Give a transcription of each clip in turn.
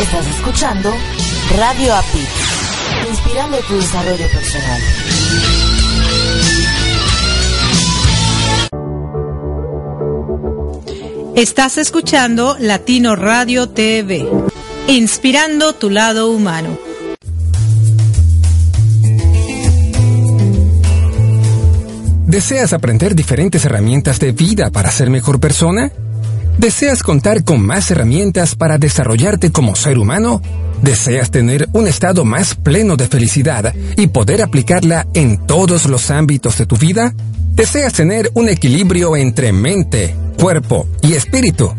Estás escuchando Radio API, inspirando tu desarrollo personal. Estás escuchando Latino Radio TV, inspirando tu lado humano. ¿Deseas aprender diferentes herramientas de vida para ser mejor persona? ¿Deseas contar con más herramientas para desarrollarte como ser humano? ¿Deseas tener un estado más pleno de felicidad y poder aplicarla en todos los ámbitos de tu vida? ¿Deseas tener un equilibrio entre mente, cuerpo y espíritu?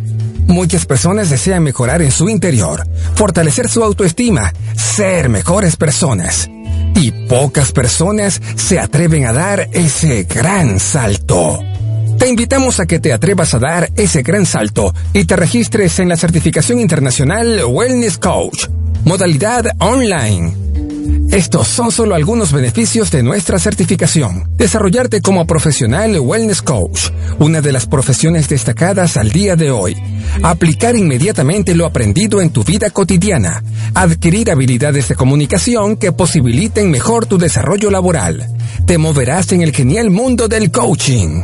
Muchas personas desean mejorar en su interior, fortalecer su autoestima, ser mejores personas. Y pocas personas se atreven a dar ese gran salto. Invitamos a que te atrevas a dar ese gran salto y te registres en la certificación internacional Wellness Coach, modalidad online estos son solo algunos beneficios de nuestra certificación. Desarrollarte como profesional wellness coach, una de las profesiones destacadas al día de hoy. Aplicar inmediatamente lo aprendido en tu vida cotidiana. Adquirir habilidades de comunicación que posibiliten mejor tu desarrollo laboral. Te moverás en el genial mundo del coaching.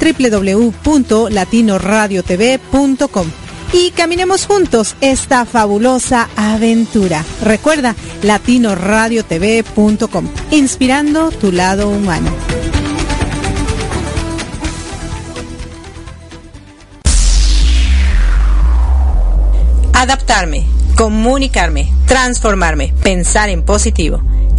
www.latinoradiotv.com y caminemos juntos esta fabulosa aventura. Recuerda, latinoradiotv.com, inspirando tu lado humano. Adaptarme, comunicarme, transformarme, pensar en positivo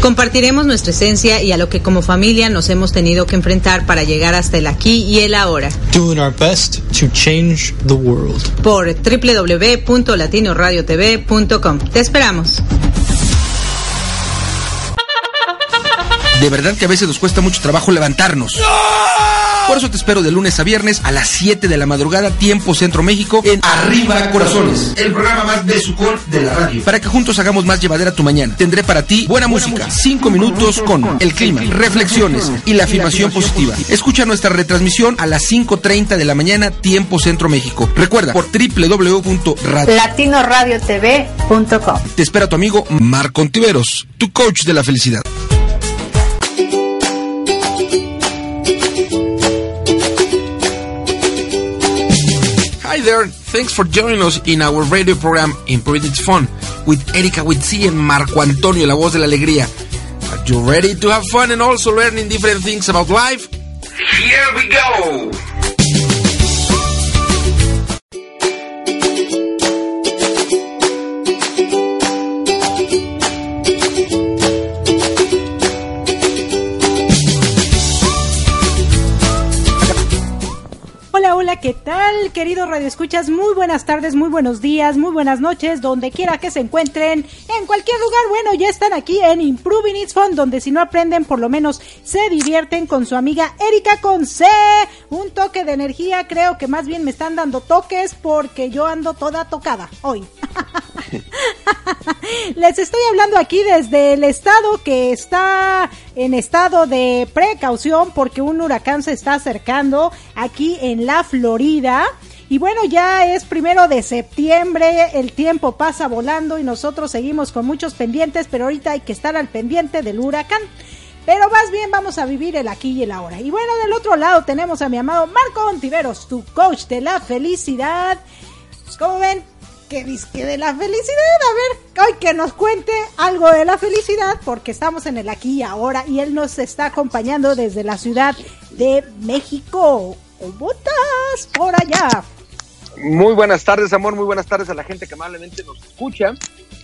Compartiremos nuestra esencia y a lo que como familia nos hemos tenido que enfrentar para llegar hasta el aquí y el ahora. Doing our best to change the world. Por www.latinoradiotv.com. Te esperamos. De verdad que a veces nos cuesta mucho trabajo levantarnos. Por eso te espero de lunes a viernes a las 7 de la madrugada, tiempo Centro México, en Arriba Corazones, el programa más besucón de la radio. Para que juntos hagamos más llevadera tu mañana. Tendré para ti buena, música, 5 minutos con el clima, reflexiones y la afirmación positiva. Escucha nuestra retransmisión a las 5.30 de la mañana, tiempo Centro México. Recuerda, por www.latinoradiotv.com. Te espera tu amigo Marco Ontiveros, tu coach de la felicidad. There, thanks for joining us in our radio program Improving It's Fun with Erika Witsi and Marco Antonio, la voz de la alegría. Are you ready to have fun and also learning different things about life? Here we go. ¿Qué tal, queridos radioescuchas? Muy buenas tardes, muy buenos días, muy buenas noches, donde quiera que se encuentren, en cualquier lugar. Bueno, ya están aquí en Improving It's Fun, donde si no aprenden, por lo menos se divierten con su amiga Erika con C. Un toque de energía, creo que más bien me están dando toques porque yo ando toda tocada hoy. Les estoy hablando aquí desde el estado que está en estado de precaución porque un huracán se está acercando aquí en la Florida. Y bueno, ya es primero de septiembre, el tiempo pasa volando y nosotros seguimos con muchos pendientes, pero ahorita hay que estar al pendiente del huracán. Pero más bien vamos a vivir el aquí y el ahora. Y bueno, del otro lado tenemos a mi amado Marco Ontiveros, tu coach de la felicidad. ¿Cómo ven? que disque de la felicidad. A ver, hoy que nos cuente algo de la felicidad, porque estamos en el aquí y ahora y él nos está acompañando desde la ciudad de México. ¿Cómo estás por allá? Muy buenas tardes, amor. Muy buenas tardes a la gente que amablemente nos escucha.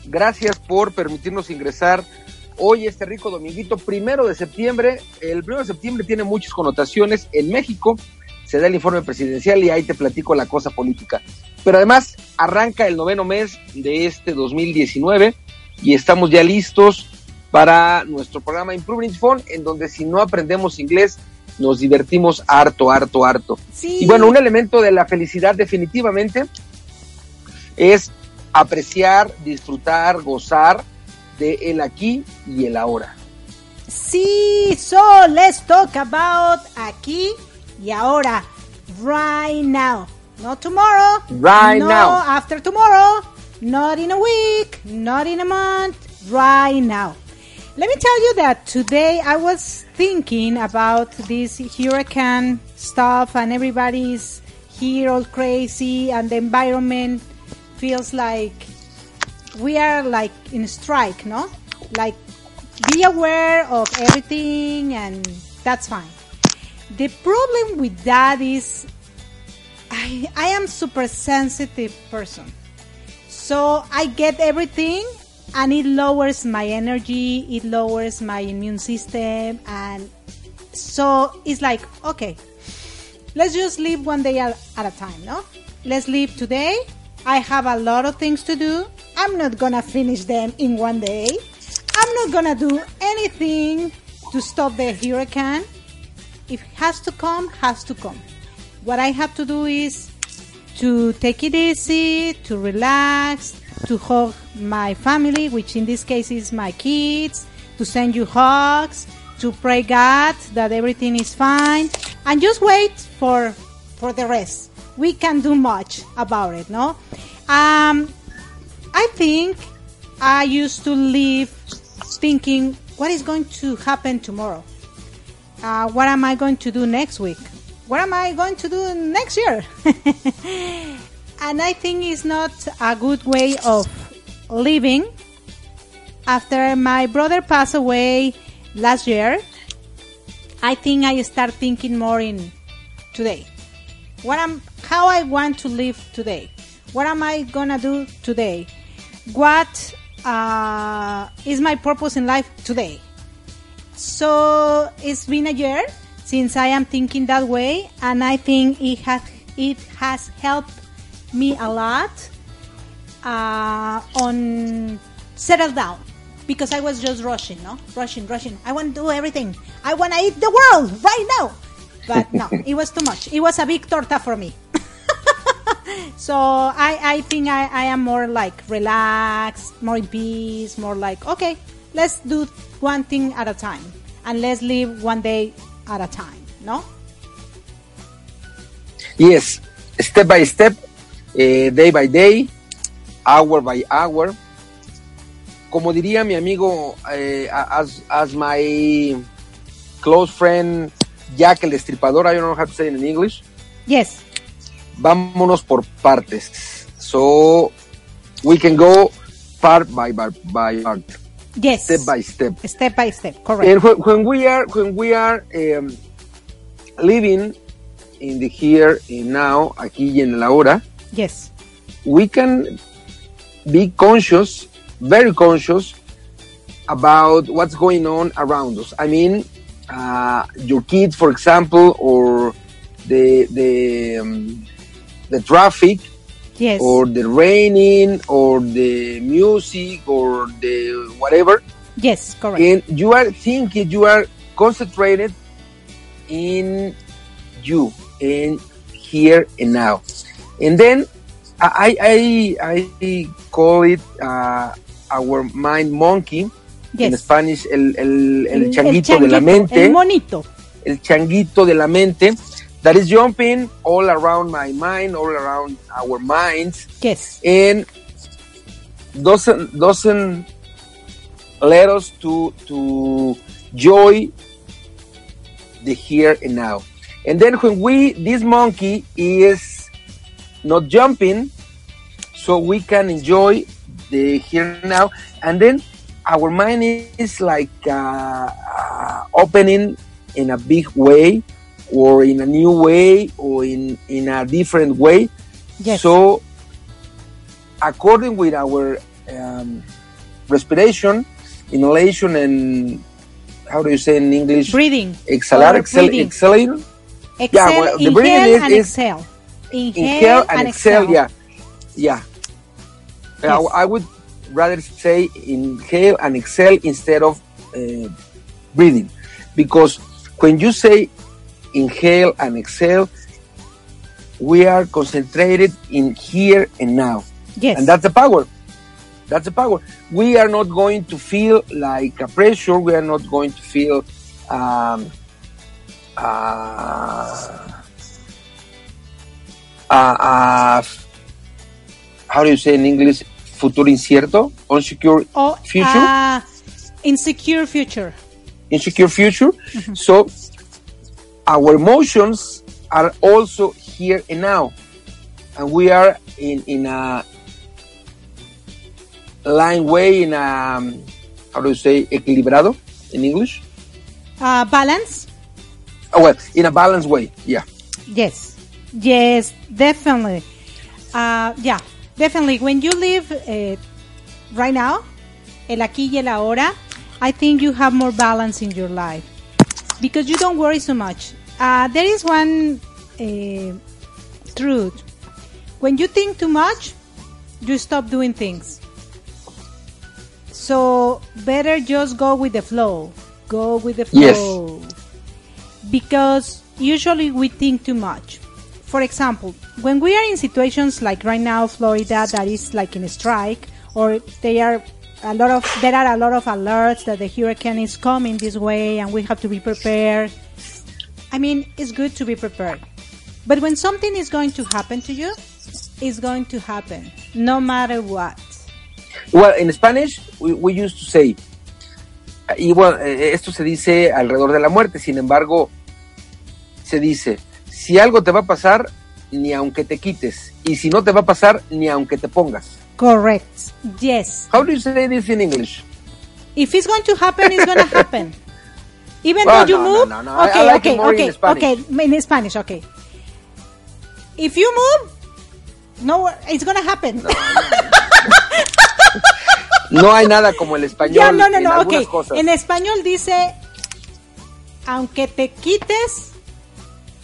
Gracias por permitirnos ingresar hoy este rico dominguito, primero de septiembre. El primero de septiembre tiene muchas connotaciones en México. Se da el informe presidencial y ahí te platico la cosa política. Pero además arranca el noveno mes de este 2019 y estamos ya listos para nuestro programa Improving Phone, en donde si no aprendemos inglés nos divertimos harto, harto, harto. Sí. Y bueno, un elemento de la felicidad definitivamente es apreciar, disfrutar, gozar de el aquí y el ahora. Sí, so let's talk about aquí y ahora, right now. Not tomorrow. Right no now. after tomorrow. Not in a week. Not in a month. Right now. Let me tell you that today I was thinking about this hurricane stuff and everybody's here all crazy and the environment feels like we are like in a strike, no? Like be aware of everything and that's fine. The problem with that is I, I am super sensitive person. So I get everything and it lowers my energy, it lowers my immune system and so it's like okay, let's just live one day at, a time, no? Let's live today. I have a lot of things to do. I'm not gonna finish them in one day. I'm not gonna do anything to stop the hurricane. If it has to come, has to come. What I have to do is to take it easy, to relax, to hug my family, which in this case is my kids, to send you hugs, to pray God that everything is fine, and just wait for for the rest. We can do much about it, no? Um, I think I used to live thinking, what is going to happen tomorrow? Uh, what am I going to do next week? What am I going to do next year? and I think it's not a good way of living after my brother passed away last year, I think I start thinking more in today. What am how I want to live today. What am I gonna do today? What uh, is my purpose in life today? So it's been a year since I am thinking that way, and I think it has it has helped me a lot uh, on settle down because I was just rushing, no, rushing, rushing. I want to do everything. I want to eat the world right now, but no, it was too much. It was a big torta for me. so I, I think I, I am more like relaxed, more in peace, more like okay, let's do one thing at a time and let's live one day at a time, no? Yes, step by step, eh, day by day, hour by hour. Como diría mi amigo, eh, as, as my close friend Jack el Destripador, I don't know how to say it in English. Yes. Vámonos por partes. So we can go part by by, by part, Yes. step by step. Step by step, correct. And when, when we are when we are um, living in the here and now, aquí y en la hora, yes. we can be conscious, very conscious about what's going on around us. I mean, uh, your kids, for example, or the the um, the traffic, Yes. or the raining, or the music, or the whatever. yes, correct. and you are thinking you are concentrated in you in here and now and then i i i call it uh, our mind monkey en yes. Spanish el, el, el changuito el de la mente El monito. el changuito de la mente that is jumping all around my mind all around our minds Yes. and doesn't doesn't let us to to enjoy the here and now. And then when we this monkey is not jumping, so we can enjoy the here and now, and then our mind is like uh, uh, opening in a big way, or in a new way, or in in a different way. Yes. So, according with our um, respiration, inhalation, and how do you say in English? breathing. Exhalar, exhale, exhaling. Exhale, well, the breathing is- is exhale. Inhale, Inhale and exhale. Yeah, yeah. Uh, Yes. I would rather say inhale and exhale instead of uh, breathing, because when you say inhale and exhale, we are concentrated in here and now. Yes. and that's the power that's the power we are not going to feel like a pressure we are not going to feel um, uh, uh, uh, how do you say in english? Futuro incierto? Unsecure oh, future? uh, insecure future. insecure future? So our emotions are also here and now. And we are in in a line way in a how do you say equilibrado in english? Uh, balance. oh well in a balanced way yeah. Yes. Yes, definitely. Uh, yeah, definitely. When you live uh, right now, el aquí y el ahora, I think you have more balance in your life because you don't worry so much. Uh, there is one uh, truth. When you think too much, you stop doing things. So better just go with the flow. Go with the flow. Yes. flow. Because usually we think too much. For example, when we are in situations like right now, Florida, that is like in a strike, or they are a lot of there are a lot of alerts that the hurricane is coming this way, and we have to be prepared. I mean, it's good to be prepared, but when something is going to happen to you, it's going to happen, no matter what. well in spanish we, we used to say y bueno esto se dice alrededor de la muerte sin embargo se dice si algo te va a pasar ni aunque te quites y si no te va a pasar ni aunque te pongas Correct. Yes. how do you say this in english If it's going to happen, it's going to happen. Even Well, though you no, no, move, no, no. Okay, like okay, more in okay, Spanish. okay, in Spanish, okay. If you move, no, it's going to happen. No hay nada como el español Ya, no, no, en no, algunas ok. cosas. En español dice, aunque te quites,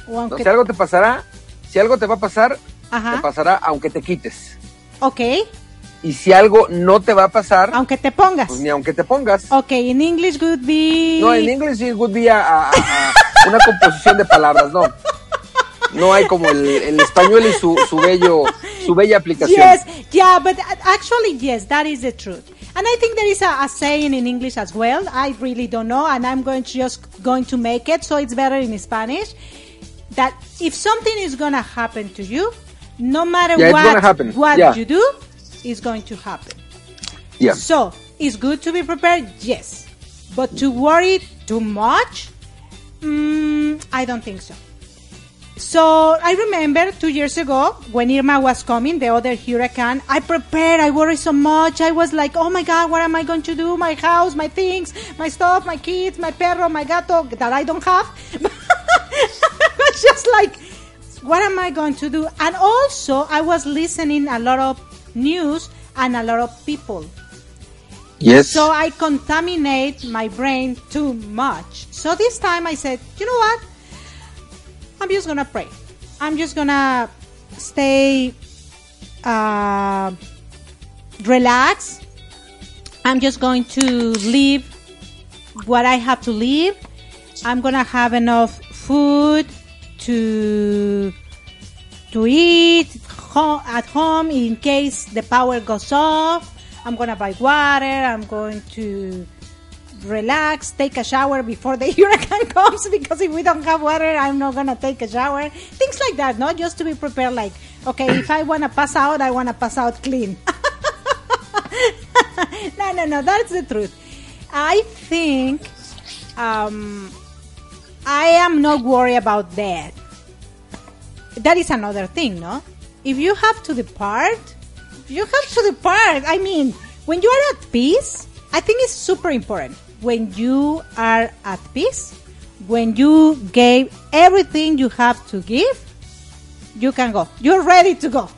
o No, aunque... si algo te pasará, si algo te va a pasar, Ajá. te pasará aunque te quites. Ok, Y si algo no te va a pasar, aunque te pongas. pues ni aunque te pongas. Ok, in English would be... No, en inglés sí would be a, a- a- una composición de palabras, no. No hay como el, el español y su, su bello, su bella aplicación. Yes, yeah, but actually, yes, that is the truth. And I think there is a, a saying in English as well. I really don't know, and I'm going to just going to make it so it's better in Spanish. That if something is gonna happen to you, no matter Yeah, what happen. what Yeah. you do, is going to happen. Yeah. So it's good to be prepared, yes, but to worry too much, mm, I don't think so. So I remember two years ago when Irma was coming, the other hurricane. I prepared. I worried so much. I was like, "Oh my God, what am I going to do? My house, my things, my stuff, my kids, my perro, my gato that I don't have." Was just like, "What am I going to do?" And also, I was listening a lot of news and a lot of people. Yes. So I contaminate my brain too much. So this time I said, you know what? I'm just gonna pray. I'm just gonna stay uh, relax. I'm just going to leave what I have to leave. I'm gonna have enough food to to eat at home in case the power goes off. I'm gonna buy water. I'm going to relax, take a shower before the hurricane comes because if we don't have water, I'm not gonna take a shower. Things like that, not Just to be prepared. Like, okay, if I wanna pass out, I wanna pass out clean. no, no, no. That's the truth. I think um, I am not worried about that. That is another thing, no? If you have to depart, you have to depart. I mean, when you are at peace, I think it's super important. When you are at peace, when you gave everything you have to give, you can go. You're ready to go.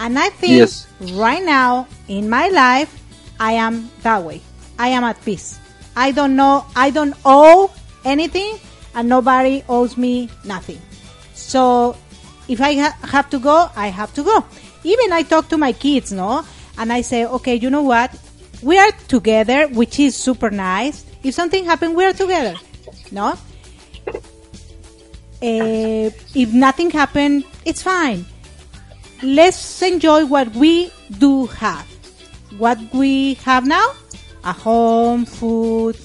And I think Yes. right now in my life, I am that way. I am at peace. I don't know, I don't owe anything, and nobody owes me nothing. So if I ha- have to go, I have to go. Even I talk to my kids, no? And I say, okay, you know what? We are together, which is super nice. If something happens, we are together, no? Eh, if nothing happened, it's fine. Let's enjoy what we do have. What we have now? A home, food,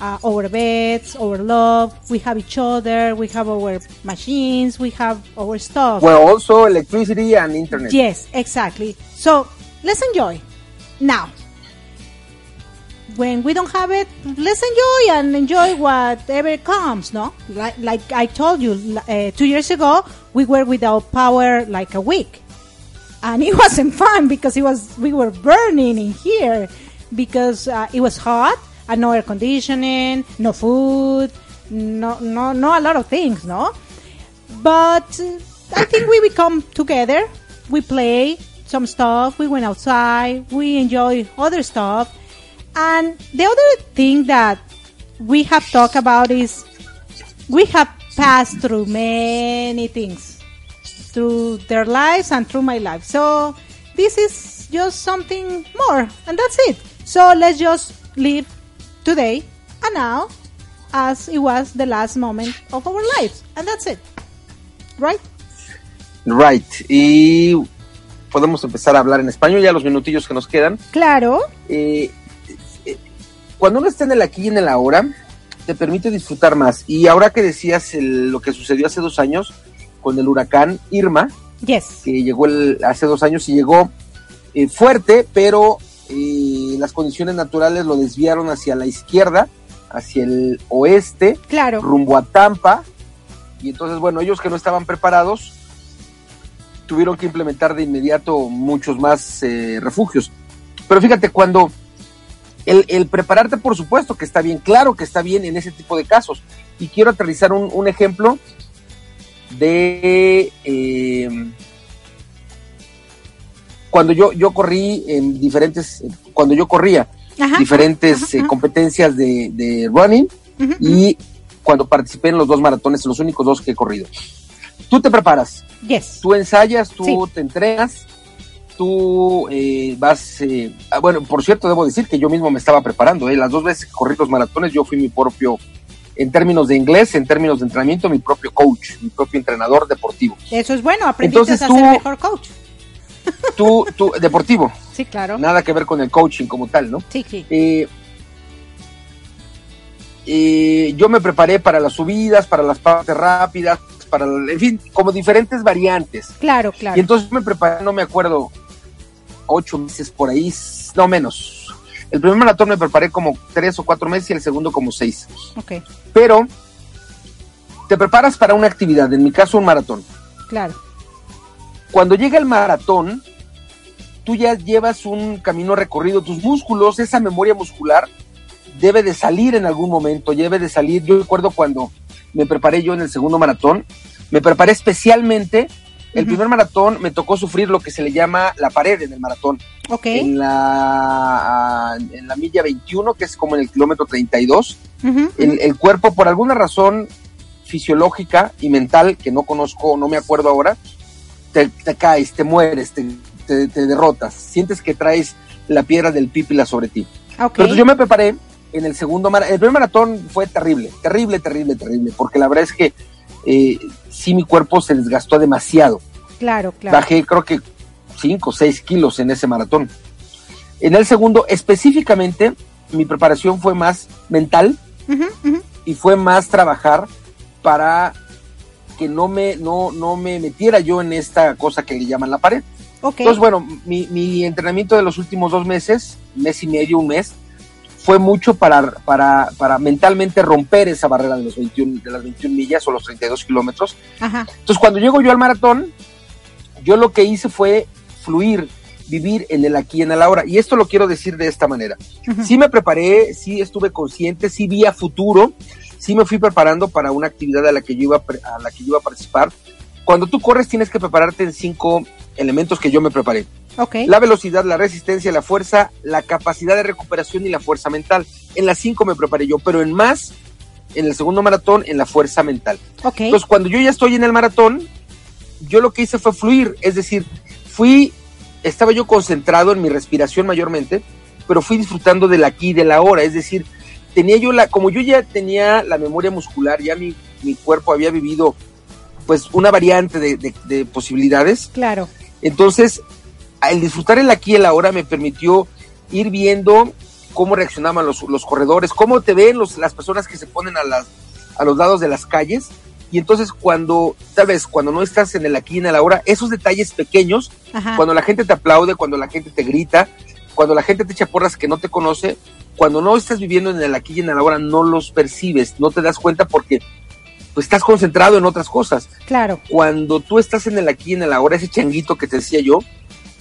uh, our beds, our love. We have each other. We have our machines. We have our stuff. Well, also electricity and internet. Yes, exactly. So let's enjoy. Now, when we don't have it, let's enjoy and enjoy whatever comes. No, like like I told you uh, two years ago, we were without power like a week, and it wasn't fun because it was we were burning in here because uh, it was hot and no air conditioning, no food, no no no a lot of things. No, but I think we become together. We play some stuff. We went outside. We enjoy other stuff. And the other thing that we have talked about is we have passed through many things through their lives and through my life. So this is just something more, and that's it. So let's just live today and now as it was the last moment of our lives, and that's it. Right? Right. Y podemos empezar a hablar en español ya los minutillos que nos quedan. Claro. Eh, eh, cuando uno está en el aquí y en el ahora, te permite disfrutar más. Y ahora que decías el- lo que sucedió hace dos años con el huracán Irma, Yes. que llegó el- hace dos años y llegó eh, fuerte, pero eh, las condiciones naturales lo desviaron hacia la izquierda, hacia el oeste, Claro. rumbo a Tampa. Y entonces, bueno, ellos que no estaban preparados tuvieron que implementar de inmediato muchos más eh, refugios. Pero fíjate, cuando El, el prepararte, por supuesto que está bien, claro que está bien en ese tipo de casos. Y quiero aterrizar un, un ejemplo de eh, cuando yo, yo corrí en diferentes, cuando yo corría Ajá, diferentes ajá, eh, ajá. competencias de, de running y cuando participé en los dos maratones, los únicos dos que he corrido. Tú te preparas, Yes. tú ensayas, tú Sí. te entrenas, tú eh, vas, eh, ah, bueno, por cierto, debo decir que yo mismo me estaba preparando, ¿eh? las dos veces que corrí los maratones yo fui mi propio, en términos de inglés, en términos de entrenamiento, mi propio coach, mi propio entrenador deportivo. Eso es bueno, aprendiste Entonces a tú- ser mejor coach. Tú, tú, deportivo, Sí, claro. nada que ver con el coaching como tal, ¿no? Sí, sí. Eh, eh, yo me preparé para las subidas, para las partes rápidas, para, en fin, como diferentes variantes. Claro, Y claro. entonces me preparé, no me acuerdo, ocho meses por ahí, no menos. El primer maratón me preparé como tres o cuatro meses y el segundo como seis. Ok, Pero te preparas para una actividad, en mi caso un maratón. claro. Cuando llega el maratón, tú ya llevas un camino recorrido, tus músculos, esa memoria muscular debe de salir en algún momento, debe de salir. Yo recuerdo cuando me preparé yo en el segundo maratón, me preparé especialmente, el primer maratón me tocó sufrir lo que se le llama la pared en el maratón, Ok. en la, en la milla 21, que es como en el kilómetro 32. Ujú, El, el cuerpo, por alguna razón fisiológica y mental que no conozco, no me acuerdo ahora, te, te caes, te mueres, te, te- te derrotas, sientes que traes la piedra del pípila sobre ti. ok. Pero entonces yo me preparé en el segundo maratón, el primer maratón fue terrible, terrible, terrible, terrible, porque la verdad es que eh, sí mi cuerpo se desgastó demasiado. Claro, claro. Bajé creo que 5 o 6 kilos en ese maratón. En el segundo, específicamente, mi preparación fue más mental, y fue más trabajar para que no me, no, no me metiera yo en esta cosa que le llaman la pared. Ok. Entonces, bueno, mi, mi entrenamiento de los últimos dos meses, mes y medio, un mes, fue mucho para, para, para mentalmente romper esa barrera de, los 21, de las 21 millas o los 32 kilómetros. Entonces, cuando llego yo al maratón, yo lo que hice fue fluir, vivir en el aquí y en el ahora. Y esto lo quiero decir de esta manera. Ujú. Sí me preparé, sí estuve consciente, sí vi a futuro, sí me fui preparando para una actividad a la que yo iba a, la que yo iba a participar. Cuando tú corres tienes que prepararte en cinco elementos que yo me preparé. Ok. La velocidad, la resistencia, la fuerza, la capacidad de recuperación y la fuerza mental. En las cinco me preparé yo, pero en más, en el segundo maratón, en la fuerza mental. Ok. Entonces, cuando yo ya estoy en el maratón, yo lo que hice fue fluir, es decir, fui, estaba yo concentrado en mi respiración mayormente, pero fui disfrutando del aquí y del ahora, es decir, tenía yo la, como yo ya tenía la memoria muscular, ya mi, mi cuerpo había vivido pues una variante de, de- de posibilidades, Claro. entonces al disfrutar el aquí y el ahora me permitió ir viendo cómo reaccionaban los, los corredores, cómo te ven los, las personas que se ponen a, las, a los lados de las calles. Y entonces cuando, tal vez, cuando no estás en el aquí y en el ahora, esos detalles pequeños, Ajá. cuando la gente te aplaude, cuando la gente te grita, cuando la gente te echa porras que no te conoce, cuando no estás viviendo en el aquí y en el ahora, no los percibes, no te das cuenta porque pues estás concentrado en otras cosas. Claro. cuando tú estás en el aquí y en el ahora, ese changuito que te decía yo,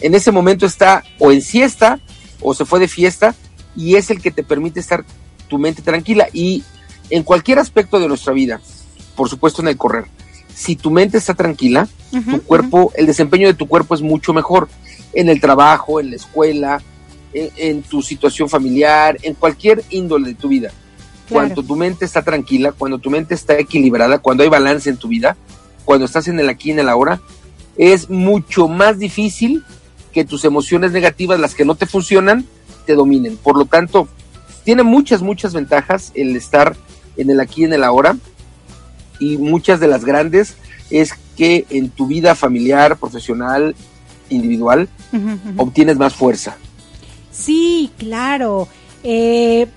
en ese momento está o en siesta o se fue de fiesta y es el que te permite estar tu mente tranquila. Y en cualquier aspecto de nuestra vida, por supuesto en el correr, si tu mente está tranquila, tu cuerpo, el desempeño de tu cuerpo es mucho mejor. En el trabajo, en la escuela, en, en tu situación familiar, en cualquier índole de tu vida. Claro. Cuando tu mente está tranquila, cuando tu mente está equilibrada, cuando hay balance en tu vida, cuando estás en el aquí y en el ahora, es mucho más difícil que tus emociones negativas, las que no te funcionan, te dominen. Por lo tanto, tiene muchas, muchas ventajas el estar en el aquí y en el ahora. Y muchas de las grandes es que en tu vida familiar, profesional, individual, obtienes más fuerza. Sí, claro. Eh,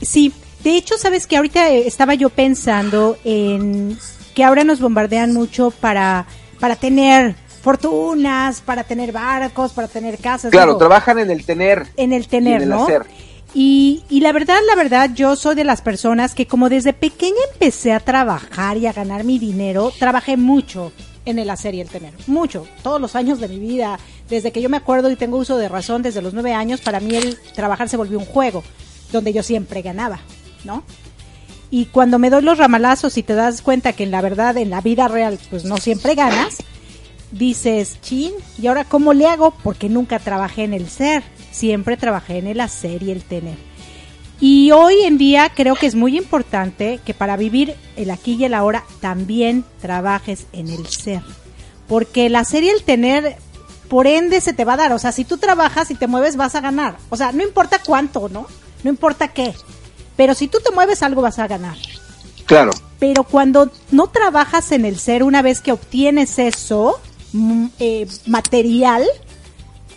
sí, de hecho, sabes que ahorita eh, estaba yo pensando en que ahora nos bombardean mucho para, para tener fortunas, para tener barcos, para tener casas. Claro, digo, trabajan en el tener en el y tener, en el ¿no? hacer. Y, y la verdad, la verdad, yo soy de las personas que como desde pequeña empecé a trabajar y a ganar mi dinero, trabajé mucho en el hacer y el tener. Mucho. Todos los años de mi vida Desde que yo me acuerdo y tengo uso de razón, desde los nueve años, para mí el trabajar se volvió un juego, donde yo siempre ganaba, ¿no? Y cuando me doy los ramalazos y te das cuenta que en la verdad, en la vida real, pues no siempre ganas, dices, chin, ¿y ahora cómo le hago? Porque nunca trabajé en el ser, siempre trabajé en el hacer y el tener. Y hoy en día creo que es muy importante que para vivir el aquí y el ahora también trabajes en el ser. Porque el hacer y el tener, por ende, se te va a dar. O sea, si tú trabajas y te mueves, vas a ganar. O sea, no importa cuánto, ¿no? No importa qué. Pero si tú te mueves, algo vas a ganar. Claro. Pero cuando no trabajas en el ser, una vez que obtienes eso mm, eh, material,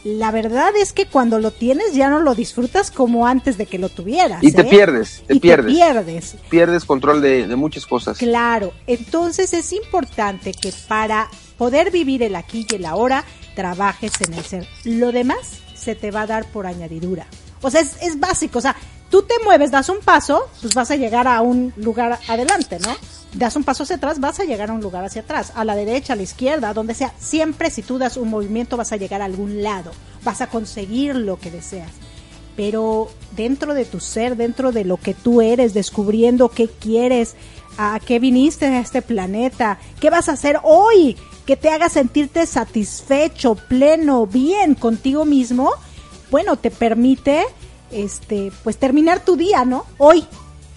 la verdad es que cuando lo tienes ya no lo disfrutas como antes de que lo tuvieras. Y te ¿eh? pierdes, te Y pierdes. pierdes. Pierdes control de, de muchas cosas. Claro, entonces es importante que para poder vivir el aquí y el ahora, trabajes en el ser. Lo demás se te va a dar por añadidura. O sea, es, es básico. O sea, tú te mueves, das un paso, pues vas a llegar a un lugar adelante, ¿no? Das un paso hacia atrás, vas a llegar a un lugar hacia atrás, a la derecha, a la izquierda, donde sea. Siempre si tú das un movimiento vas a llegar a algún lado, vas a conseguir lo que deseas pero dentro de tu ser, dentro de lo que tú eres, descubriendo qué quieres, a qué viniste a este planeta, qué vas a hacer hoy, que te haga sentirte satisfecho, pleno, bien contigo mismo, bueno, te permite este pues terminar tu día, ¿no? Hoy.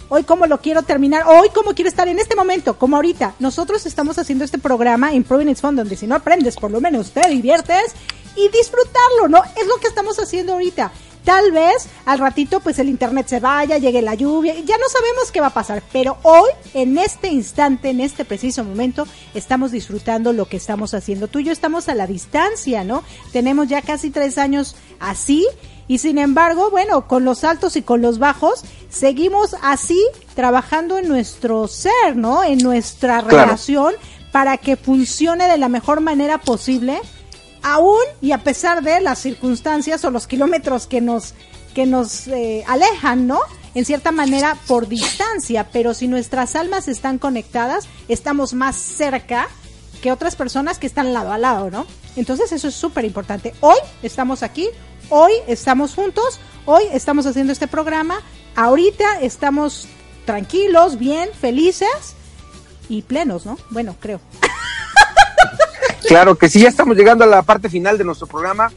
Hoy cómo lo quiero terminar, hoy cómo quiero estar en este momento, como ahorita. Nosotros estamos haciendo este programa Improving It's Fun, donde si no aprendes, por lo menos te diviertes y disfrutarlo, ¿no? Es lo que estamos haciendo ahorita. Tal vez al ratito pues el internet se vaya, llegue la lluvia, ya no sabemos qué va a pasar, pero hoy, en este instante, en este preciso momento, estamos disfrutando lo que estamos haciendo. Tú y yo estamos a la distancia, ¿no? Tenemos ya casi tres años así y sin embargo, bueno, con los altos y con los bajos, seguimos así trabajando en nuestro ser, ¿no? En nuestra Claro. relación para que funcione de la mejor manera posible aún y a pesar de las circunstancias o los kilómetros que nos que nos eh, alejan, ¿no? En cierta manera por distancia, pero si nuestras almas están conectadas, estamos más cerca que otras personas que están lado a lado, ¿no? Entonces eso es súper importante. Hoy estamos aquí, hoy estamos juntos, hoy estamos haciendo este programa, ahorita estamos tranquilos, bien, felices y plenos, ¿no? Bueno, creo. Claro que sí, ya estamos llegando a la parte final de nuestro programa.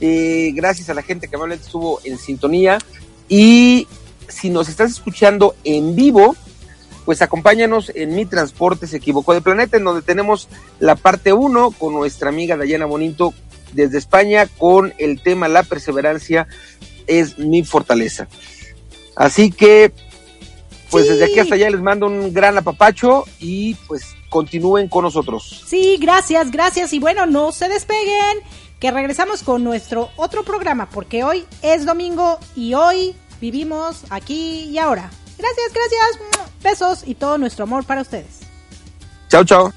Eh, gracias a la gente que amablemente estuvo en sintonía. Y si nos estás escuchando en vivo, pues acompáñanos en Mi Transporte se equivocó de planeta, en donde tenemos la parte 1 con nuestra amiga Dayana Bonito desde España con el tema La perseverancia es mi fortaleza. Así que, pues Sí. desde aquí hasta allá les mando un gran apapacho y pues continúen con nosotros. Sí, gracias, gracias. Y bueno, no se despeguen, que regresamos con nuestro otro programa, porque hoy es domingo y hoy vivimos aquí y ahora. Gracias, gracias. Besos y todo nuestro amor para ustedes. Chao, chao.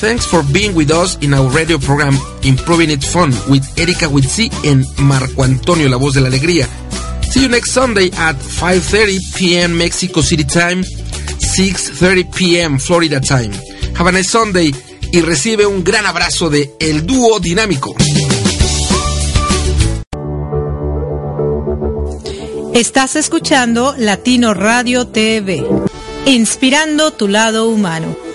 Thanks for being with us in our radio program Improving It Fun with Erika Witsi and Marco Antonio, la voz de la alegría. See you next Sunday at 5.30 p.m. Mexico City time, 6.30 p.m. Florida time. Have a nice Sunday y recibe un gran abrazo de El Dúo Dinámico. Estás escuchando Latino Radio TV, inspirando tu lado humano.